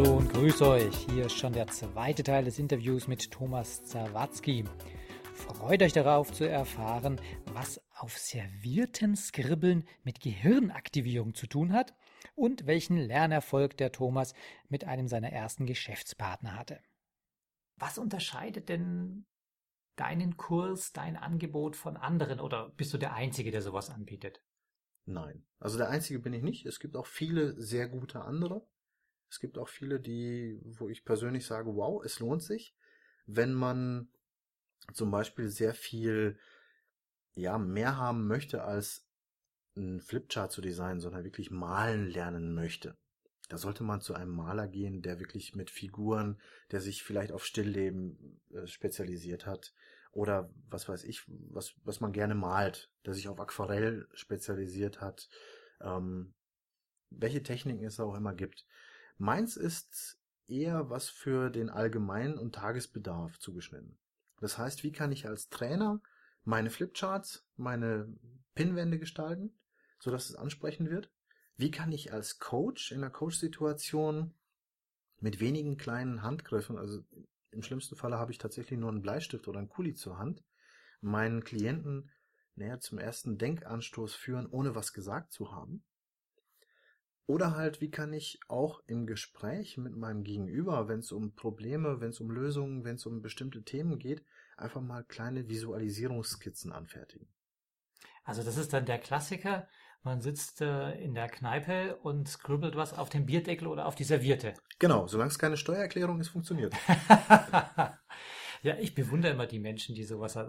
Hallo und grüß euch. Hier ist schon der zweite Teil des Interviews mit Thomas Zawatzki. Freut euch darauf zu erfahren, was auf servierten Skribbeln mit Gehirnaktivierung zu tun hat und welchen Lernerfolg der Thomas mit einem seiner ersten Geschäftspartner hatte. Was unterscheidet denn deinen Kurs, dein Angebot von anderen oder bist du der Einzige, der sowas anbietet? Nein. Also der Einzige bin ich nicht. Es gibt auch viele sehr gute andere. Es gibt auch viele, die, wo ich persönlich sage, wow, es lohnt sich, wenn man zum Beispiel sehr viel, ja, mehr haben möchte als ein Flipchart zu designen, sondern wirklich malen lernen möchte. Da sollte man zu einem Maler gehen, der wirklich mit Figuren, der sich vielleicht auf Stillleben äh, spezialisiert hat oder was weiß ich, was, was man gerne malt, der sich auf Aquarell spezialisiert hat, ähm, welche Techniken es auch immer gibt. Meins ist eher was für den allgemeinen und Tagesbedarf zugeschnitten. Das heißt, wie kann ich als Trainer meine Flipcharts, meine Pinwände gestalten, sodass es ansprechend wird? Wie kann ich als Coach in der Coach-Situation mit wenigen kleinen Handgriffen, also im schlimmsten Falle habe ich tatsächlich nur einen Bleistift oder einen Kuli zur Hand, meinen Klienten näher zum ersten Denkanstoß führen, ohne was gesagt zu haben? Oder halt, wie kann ich auch im Gespräch mit meinem Gegenüber, wenn es um Probleme, wenn es um Lösungen, wenn es um bestimmte Themen geht, einfach mal kleine Visualisierungsskizzen anfertigen. Also das ist dann der Klassiker, man sitzt äh, in der Kneipe und scribbelt was auf dem Bierdeckel oder auf die Serviette. Genau, solange es keine Steuererklärung ist, funktioniert. ja, ich bewundere immer die Menschen, die sowas äh,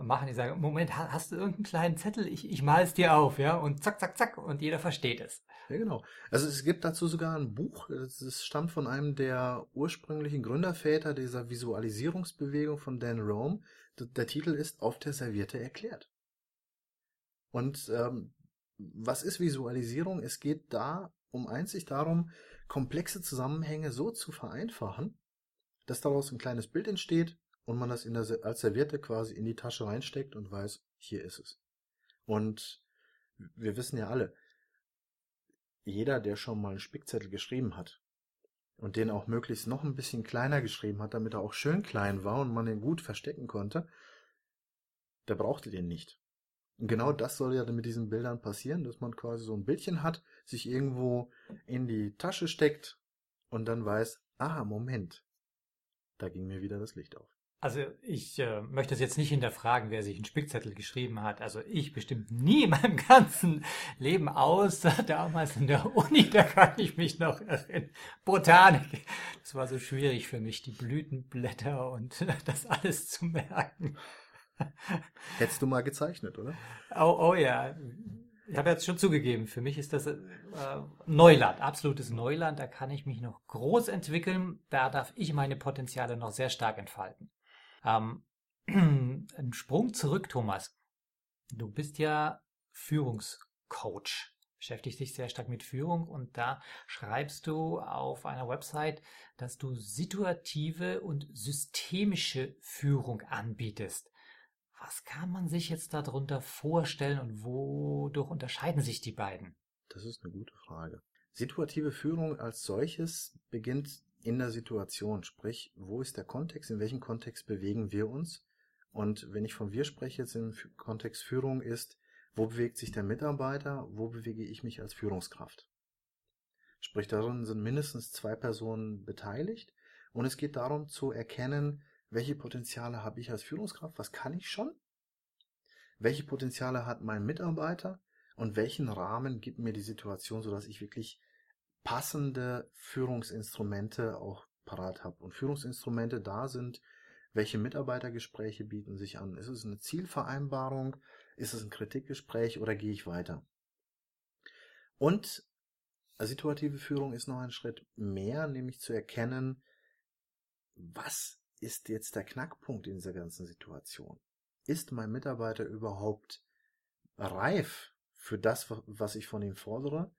machen. Die sagen, Moment, hast du irgendeinen kleinen Zettel? Ich, ich mal es dir auf, ja, und zack, zack, zack, und jeder versteht es. Ja, genau. Also es gibt dazu sogar ein Buch, das stammt von einem der ursprünglichen Gründerväter dieser Visualisierungsbewegung von Dan Rome. Der Titel ist Auf der Serviette erklärt. Und ähm, was ist Visualisierung? Es geht da um einzig darum, komplexe Zusammenhänge so zu vereinfachen, dass daraus ein kleines Bild entsteht und man das in der, als Serviette quasi in die Tasche reinsteckt und weiß, hier ist es. Und wir wissen ja alle, jeder, der schon mal einen Spickzettel geschrieben hat und den auch möglichst noch ein bisschen kleiner geschrieben hat, damit er auch schön klein war und man den gut verstecken konnte, der brauchte den nicht. Und genau das soll ja mit diesen Bildern passieren, dass man quasi so ein Bildchen hat, sich irgendwo in die Tasche steckt und dann weiß, ah, Moment, da ging mir wieder das Licht auf. Also ich äh, möchte es jetzt nicht hinterfragen, wer sich einen Spickzettel geschrieben hat. Also ich bestimmt nie in meinem ganzen Leben aus. Damals in der Uni, da kann ich mich noch erinnern. Botanik. Das war so schwierig für mich, die Blütenblätter und das alles zu merken. Hättest du mal gezeichnet, oder? Oh, oh ja. Ich habe jetzt schon zugegeben, für mich ist das äh, Neuland, absolutes Neuland. Da kann ich mich noch groß entwickeln. Da darf ich meine Potenziale noch sehr stark entfalten. Ähm, ein Sprung zurück, Thomas. Du bist ja Führungscoach beschäftigst dich sehr stark mit Führung und da schreibst du auf einer Website, dass du situative und systemische Führung anbietest. Was kann man sich jetzt darunter vorstellen und wodurch unterscheiden sich die beiden? Das ist eine gute Frage. Situative Führung als solches beginnt in der Situation, sprich, wo ist der Kontext, in welchem Kontext bewegen wir uns? Und wenn ich von wir spreche, jetzt im Kontext Führung ist, wo bewegt sich der Mitarbeiter, wo bewege ich mich als Führungskraft? Sprich, darin sind mindestens zwei Personen beteiligt und es geht darum zu erkennen, welche Potenziale habe ich als Führungskraft? Was kann ich schon? Welche Potenziale hat mein Mitarbeiter? Und welchen Rahmen gibt mir die Situation, sodass ich wirklich passende Führungsinstrumente auch parat habe? Und Führungsinstrumente da sind, welche Mitarbeitergespräche bieten sich an? Ist es eine Zielvereinbarung? Ist es ein Kritikgespräch oder gehe ich weiter? Und situative Führung ist noch ein Schritt mehr, nämlich zu erkennen, was ist jetzt der Knackpunkt in dieser ganzen Situation? Ist mein Mitarbeiter überhaupt reif für das, was ich von ihm fordere?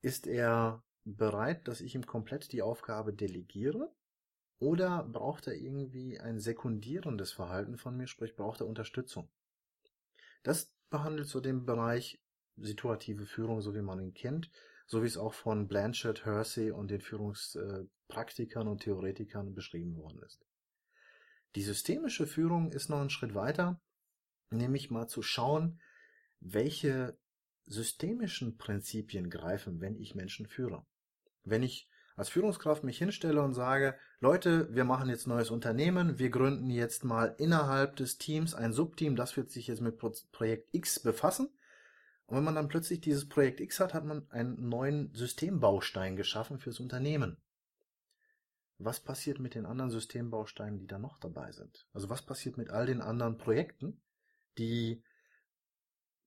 Ist er bereit, dass ich ihm komplett die Aufgabe delegiere? Oder braucht er irgendwie ein sekundierendes Verhalten von mir, sprich braucht er Unterstützung? Das behandelt so den Bereich situative Führung, so wie man ihn kennt, so wie es auch von Blanchard, Hersey und den Führungspraktikern und Theoretikern beschrieben worden ist. Die systemische Führung ist noch einen Schritt weiter, nämlich mal zu schauen, welche systemischen Prinzipien greifen, wenn ich Menschen führe. Wenn ich als Führungskraft mich hinstelle und sage, Leute, wir machen jetzt neues Unternehmen, wir gründen jetzt mal innerhalb des Teams ein Subteam, das wird sich jetzt mit Projekt X befassen. Und wenn man dann plötzlich dieses Projekt X hat, hat man einen neuen Systembaustein geschaffen fürs Unternehmen. Was passiert mit den anderen Systembausteinen, die da noch dabei sind? Also was passiert mit all den anderen Projekten, die,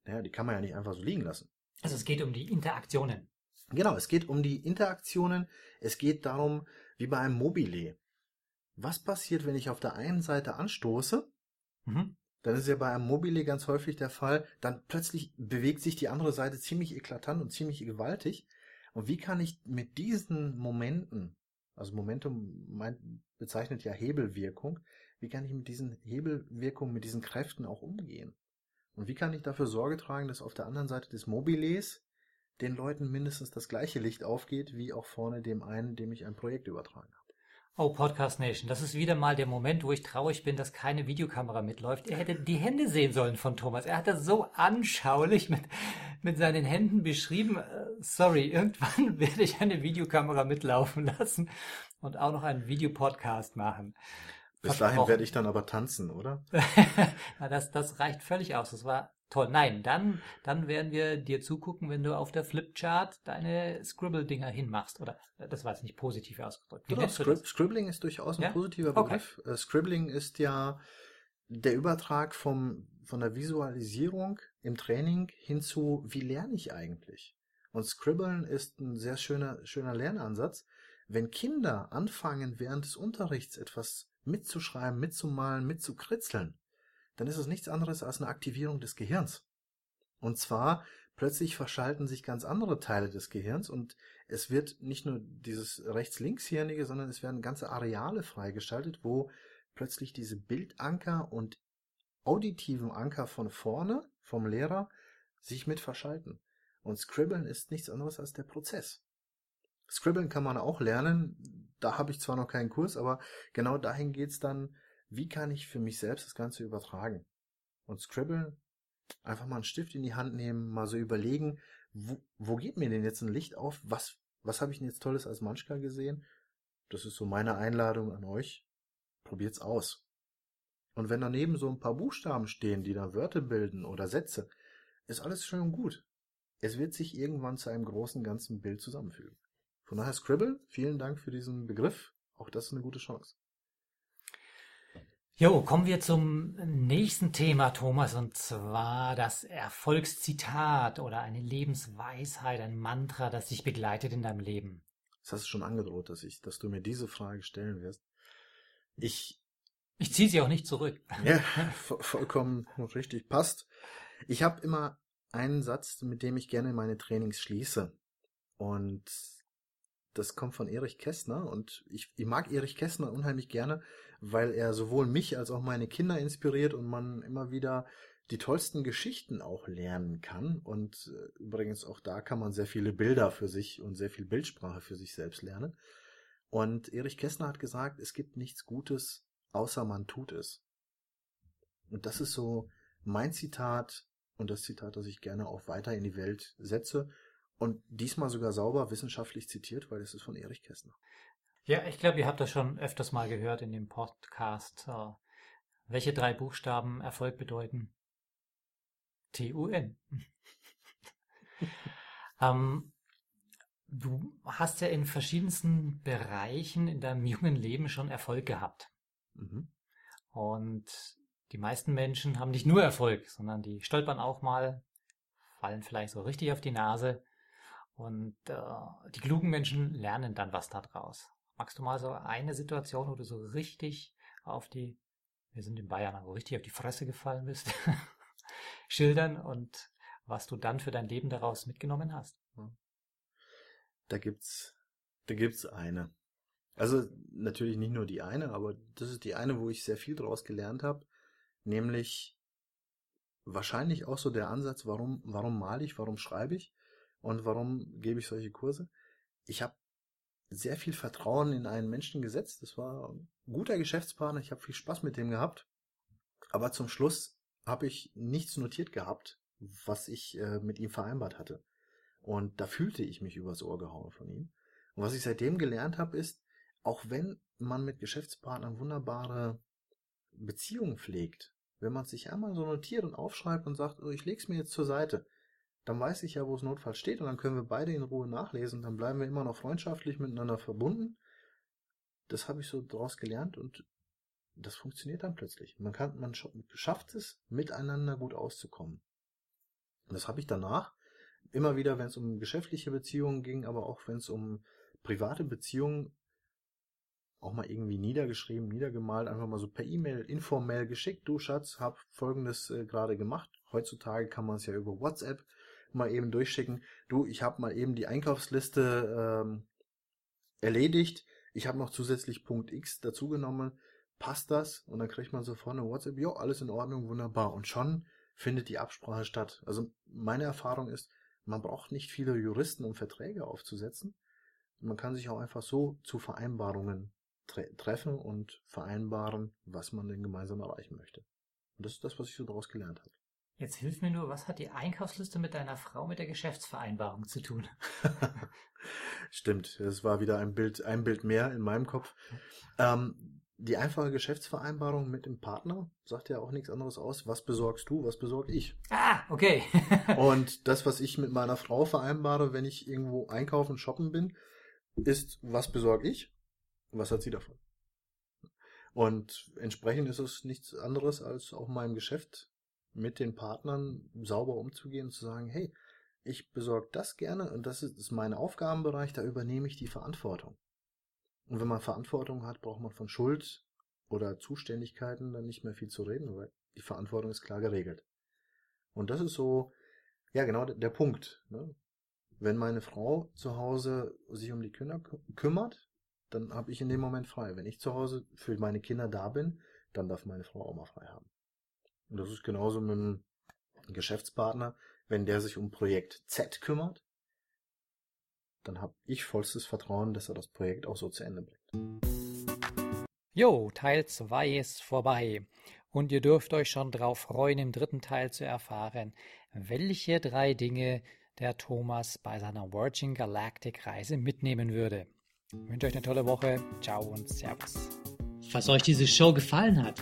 naja, die kann man ja nicht einfach so liegen lassen. Also es geht um die Interaktionen. Genau, es geht um die Interaktionen. Es geht darum, wie bei einem Mobile. Was passiert, wenn ich auf der einen Seite anstoße? Mhm. Dann ist ja bei einem Mobile ganz häufig der Fall, dann plötzlich bewegt sich die andere Seite ziemlich eklatant und ziemlich gewaltig. Und wie kann ich mit diesen Momenten, also Momentum bezeichnet ja Hebelwirkung, wie kann ich mit diesen Hebelwirkungen, mit diesen Kräften auch umgehen? Und wie kann ich dafür Sorge tragen, dass auf der anderen Seite des Mobiles den Leuten mindestens das gleiche Licht aufgeht, wie auch vorne dem einen, dem ich ein Projekt übertragen habe. Oh, Podcast Nation, das ist wieder mal der Moment, wo ich traurig bin, dass keine Videokamera mitläuft. Er hätte die Hände sehen sollen von Thomas. Er hat das so anschaulich mit, mit seinen Händen beschrieben. Äh, sorry, irgendwann werde ich eine Videokamera mitlaufen lassen und auch noch einen Videopodcast machen. Bis dahin werde ich dann aber tanzen, oder? Na, das, das reicht völlig aus. Das war Toll. Nein, dann, dann werden wir dir zugucken, wenn du auf der Flipchart deine Scribble-Dinger hinmachst. Oder das war jetzt nicht positiv ausgedrückt. Genau, Scrib Scribbling ist durchaus ein ja? positiver Begriff. Okay. Äh, Scribbling ist ja der Übertrag vom, von der Visualisierung im Training hin zu, wie lerne ich eigentlich? Und Scribbeln ist ein sehr schöner, schöner Lernansatz. Wenn Kinder anfangen, während des Unterrichts etwas mitzuschreiben, mitzumalen, mitzukritzeln, dann ist es nichts anderes als eine Aktivierung des Gehirns. Und zwar plötzlich verschalten sich ganz andere Teile des Gehirns und es wird nicht nur dieses rechts-links-Hirnige, sondern es werden ganze Areale freigeschaltet, wo plötzlich diese Bildanker und auditiven Anker von vorne, vom Lehrer, sich mit verschalten. Und Scribbeln ist nichts anderes als der Prozess. Scribbeln kann man auch lernen. Da habe ich zwar noch keinen Kurs, aber genau dahin geht's dann, wie kann ich für mich selbst das Ganze übertragen? Und Scribble, einfach mal einen Stift in die Hand nehmen, mal so überlegen, wo, wo geht mir denn jetzt ein Licht auf? Was, was habe ich denn jetzt Tolles als Manschka gesehen? Das ist so meine Einladung an euch. Probiert's aus. Und wenn daneben so ein paar Buchstaben stehen, die da Wörter bilden oder Sätze, ist alles schön und gut. Es wird sich irgendwann zu einem großen ganzen Bild zusammenfügen. Von daher Scribble, vielen Dank für diesen Begriff. Auch das ist eine gute Chance. Jo, kommen wir zum nächsten Thema, Thomas, und zwar das Erfolgszitat oder eine Lebensweisheit, ein Mantra, das dich begleitet in deinem Leben. Das hast du schon angedroht, dass ich, dass du mir diese Frage stellen wirst. Ich, ich ziehe sie auch nicht zurück. Ja, vollkommen richtig passt. Ich habe immer einen Satz, mit dem ich gerne meine Trainings schließe. Und das kommt von Erich Kästner und ich, ich mag Erich Kästner unheimlich gerne, weil er sowohl mich als auch meine Kinder inspiriert und man immer wieder die tollsten Geschichten auch lernen kann. Und äh, übrigens auch da kann man sehr viele Bilder für sich und sehr viel Bildsprache für sich selbst lernen. Und Erich Kästner hat gesagt, es gibt nichts Gutes, außer man tut es. Und das ist so mein Zitat und das Zitat, das ich gerne auch weiter in die Welt setze. Und diesmal sogar sauber wissenschaftlich zitiert, weil es ist von Erich Kästner. Ja, ich glaube, ihr habt das schon öfters mal gehört in dem Podcast. Äh, welche drei Buchstaben Erfolg bedeuten? T-U-N. ähm, du hast ja in verschiedensten Bereichen in deinem jungen Leben schon Erfolg gehabt. Mhm. Und die meisten Menschen haben nicht nur Erfolg, sondern die stolpern auch mal, fallen vielleicht so richtig auf die Nase Und äh, die klugen Menschen lernen dann was daraus. Magst du mal so eine Situation, wo du so richtig auf die, wir sind in Bayern, wo richtig auf die Fresse gefallen bist, schildern und was du dann für dein Leben daraus mitgenommen hast? Da gibt's, da gibt's eine. Also natürlich nicht nur die eine, aber das ist die eine, wo ich sehr viel daraus gelernt habe, nämlich wahrscheinlich auch so der Ansatz, warum, warum male ich, warum schreibe ich und warum gebe ich solche Kurse. Ich habe sehr viel Vertrauen in einen Menschen gesetzt. Das war ein guter Geschäftspartner. Ich habe viel Spaß mit dem gehabt. Aber zum Schluss habe ich nichts notiert gehabt, was ich äh, mit ihm vereinbart hatte. Und da fühlte ich mich übers Ohr gehauen von ihm. Und was ich seitdem gelernt habe, ist, auch wenn man mit Geschäftspartnern wunderbare Beziehungen pflegt, wenn man sich einmal so notiert und aufschreibt und sagt, oh, ich leg's mir jetzt zur Seite, dann weiß ich ja, wo es notfalls steht und dann können wir beide in Ruhe nachlesen. Dann bleiben wir immer noch freundschaftlich miteinander verbunden. Das habe ich so daraus gelernt und das funktioniert dann plötzlich. Man kann, man schafft es, miteinander gut auszukommen. Und das habe ich danach immer wieder, wenn es um geschäftliche Beziehungen ging, aber auch wenn es um private Beziehungen auch mal irgendwie niedergeschrieben, niedergemalt, einfach mal so per E-Mail informell geschickt. Du Schatz, hab folgendes äh, gerade gemacht. Heutzutage kann man es ja über WhatsApp mal eben durchschicken. Du, ich habe mal eben die Einkaufsliste ähm, erledigt. Ich habe noch zusätzlich Punkt X dazugenommen. Passt das? Und dann kriegt man sofort eine WhatsApp. Jo, alles in Ordnung, wunderbar. Und schon findet die Absprache statt. Also meine Erfahrung ist, man braucht nicht viele Juristen, um Verträge aufzusetzen. Man kann sich auch einfach so zu Vereinbarungen tre treffen und vereinbaren, was man denn gemeinsam erreichen möchte. Und das ist das, was ich so daraus gelernt habe. Jetzt hilf mir nur, was hat die Einkaufsliste mit deiner Frau mit der Geschäftsvereinbarung zu tun? Stimmt, es war wieder ein Bild, ein Bild mehr in meinem Kopf. Ähm, die einfache Geschäftsvereinbarung mit dem Partner sagt ja auch nichts anderes aus. Was besorgst du, was besorge ich? Ah, okay. und das, was ich mit meiner Frau vereinbare, wenn ich irgendwo einkaufen, shoppen bin, ist, was besorge ich? Was hat sie davon? Und entsprechend ist es nichts anderes als auch meinem Geschäft mit den Partnern sauber umzugehen und zu sagen, hey, ich besorge das gerne und das ist mein Aufgabenbereich, da übernehme ich die Verantwortung. Und wenn man Verantwortung hat, braucht man von Schuld oder Zuständigkeiten dann nicht mehr viel zu reden, weil die Verantwortung ist klar geregelt. Und das ist so, ja genau der, der Punkt. Ne? Wenn meine Frau zu Hause sich um die Kinder kümmert, dann habe ich in dem Moment frei. Wenn ich zu Hause für meine Kinder da bin, dann darf meine Frau auch mal frei haben. Und das ist genauso mit einem Geschäftspartner. Wenn der sich um Projekt Z kümmert, dann habe ich vollstes Vertrauen, dass er das Projekt auch so zu Ende bringt. Jo, Teil 2 ist vorbei. Und ihr dürft euch schon drauf freuen, im dritten Teil zu erfahren, welche drei Dinge der Thomas bei seiner Virgin Galactic Reise mitnehmen würde. Ich wünsche euch eine tolle Woche. Ciao und Servus. Falls euch diese Show gefallen hat,